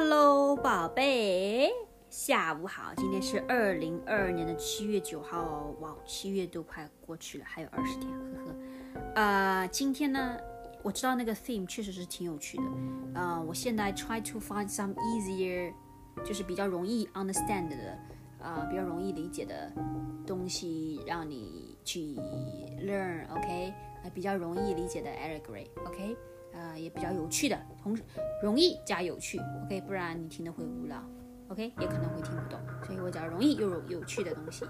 Hello，宝贝，下午好。今天是二零二二年的七月九号，哇，七月都快过去了，还有二十天，呵呵。呃，今天呢，我知道那个 theme 确实是挺有趣的。呃，我现在 try to find some easier，就是比较容易 understand 的，呃，比较容易理解的东西，让你去 learn，OK？呃，比较容易理解的 allegory，OK？呃，也比较有趣的，同时容易加有趣，OK，不然你听的会无聊，OK，也可能会听不懂，所以我讲容易又有有趣的东西。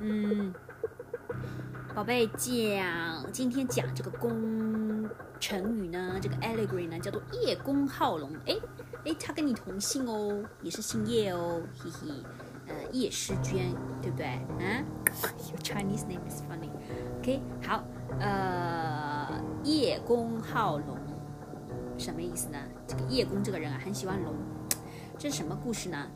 嗯，宝贝讲，今天讲这个公成语呢，这个 allegory 呢叫做叶公好龙。哎哎，他跟你同姓哦，也是姓叶哦，嘿嘿，呃，叶诗娟，对不对？啊，Your Chinese name is funny，OK，好，呃，叶公好龙。什么意思呢？这个叶公这个人啊，很喜欢龙。这是什么故事呢？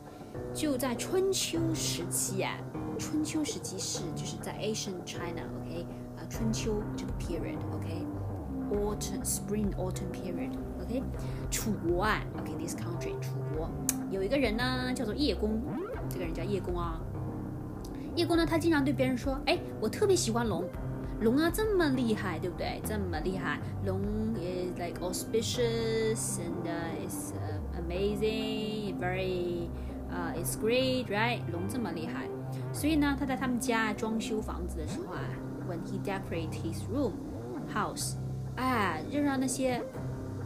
就在春秋时期啊，春秋时期是就是在 Asian China，OK，啊，春秋这个 period，OK，autumn，spring，autumn period，OK，楚国啊，OK，this country，楚国有一个人呢，叫做叶公，这个人叫叶公啊。叶公呢，他经常对别人说，哎，我特别喜欢龙。龙啊，这么厉害，对不对？这么厉害，龙 is like auspicious and is amazing, very, uh, it's great, right? 龙这么厉害，所以呢，他在他们家装修房子的时候啊，when he decorate his room, house，啊，就让那些，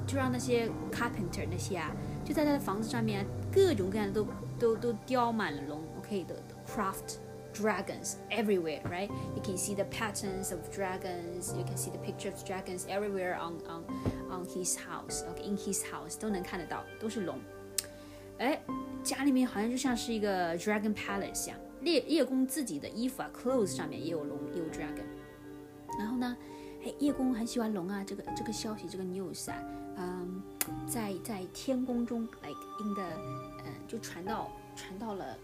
就让那些 carpenter 那些啊，就在他的房子上面各种各样的都都都雕满了龙，OK 的 craft。dragons everywhere, right? You can see the patterns of dragons. You can see the picture of dragons everywhere on on on his house. Okay, in his house 都能看得到，都是龙。哎，家里面好像就像是一个 dragon palace 一样。叶叶公自己的衣服啊，clothes 上面也有龙，也有 dragon。然后呢，哎，叶公很喜欢龙啊。这个这个消息，这个 news 啊，嗯，在在天宫中，like in the，嗯，就传到传到了。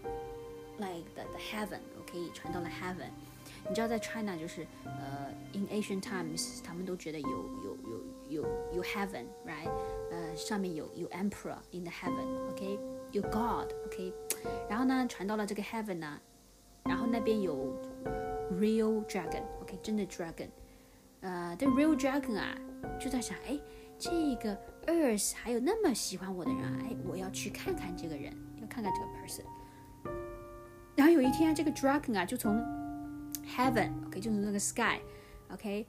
like the the heaven，可以传到了 heaven。你知道在 China 就是呃，in ancient times，他们都觉得有有有有有 heaven，right？呃，上面有有 emperor in the heaven，OK？有 God，OK？然后呢，传到了这个 heaven 呢，然后那边有 real dragon，OK？真的 dragon。呃，这 real dragon 啊，就在想，哎，这个 Earth 还有那么喜欢我的人，哎，我要去看看这个人，要看看这个 person。 有一天，这个 dragon 啊，就从 heaven，OK，就从那个 sky，OK，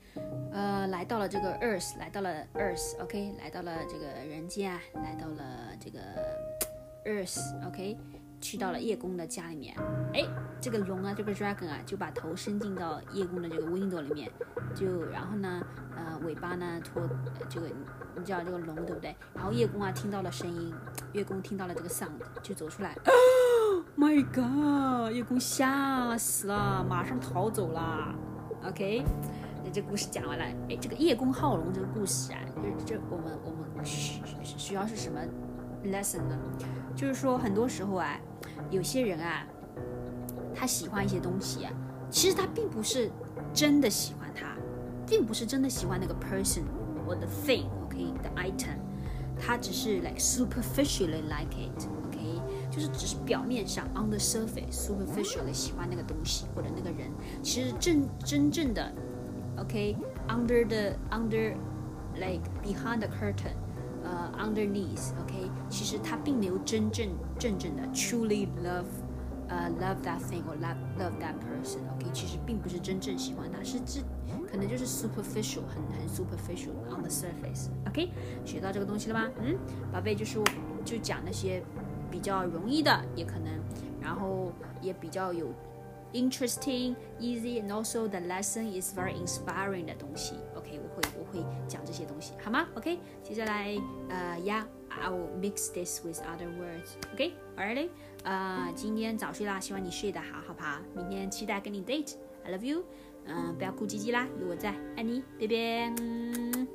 呃，来到了这个 earth，来到了 earth，OK，来到了这个人间啊，来到了这个 earth，OK，去到了叶公的家里面。哎，这个龙啊，这个 dragon 啊，就把头伸进到叶公的这个 window 里面，就然后呢，呃，尾巴呢拖这个，你知道这个龙对不对？然后叶公啊听到了声音，叶公听到了这个 sound，就走出来。My God！叶公吓死了，马上逃走了。OK，那这故事讲完了。哎，这个叶公好龙这个故事啊，这这我们我们需需要是什么 lesson 呢？就是说很多时候啊，有些人啊，他喜欢一些东西啊，其实他并不是真的喜欢他，并不是真的喜欢那个 person 或者 thing，OK，the item，他只是 like superficially like it。就是只是表面上，on the surface，superficial 的喜欢那个东西或者那个人，其实真真正的，OK，under the under，like behind the curtain，呃，underneath，OK，其实他并没有真正真正的 truly love，呃，love that thing or love love that person，OK，其实并不是真正喜欢他，是这可能就是 superficial，很很 superficial on the surface，OK，学到这个东西了吗？嗯，宝贝，就是我就讲那些。比较容易的也可能，然后也比较有 interesting, easy, and also the lesson is very inspiring 的东西。OK，我会我会讲这些东西，好吗？OK，接下来呃，Yeah，I will mix this with other words。OK，Alright，呃，今天早睡啦，希望你睡得好，好不好？明天期待跟你 date。I love you。嗯，不要哭唧唧啦，有我在，爱你，拜拜。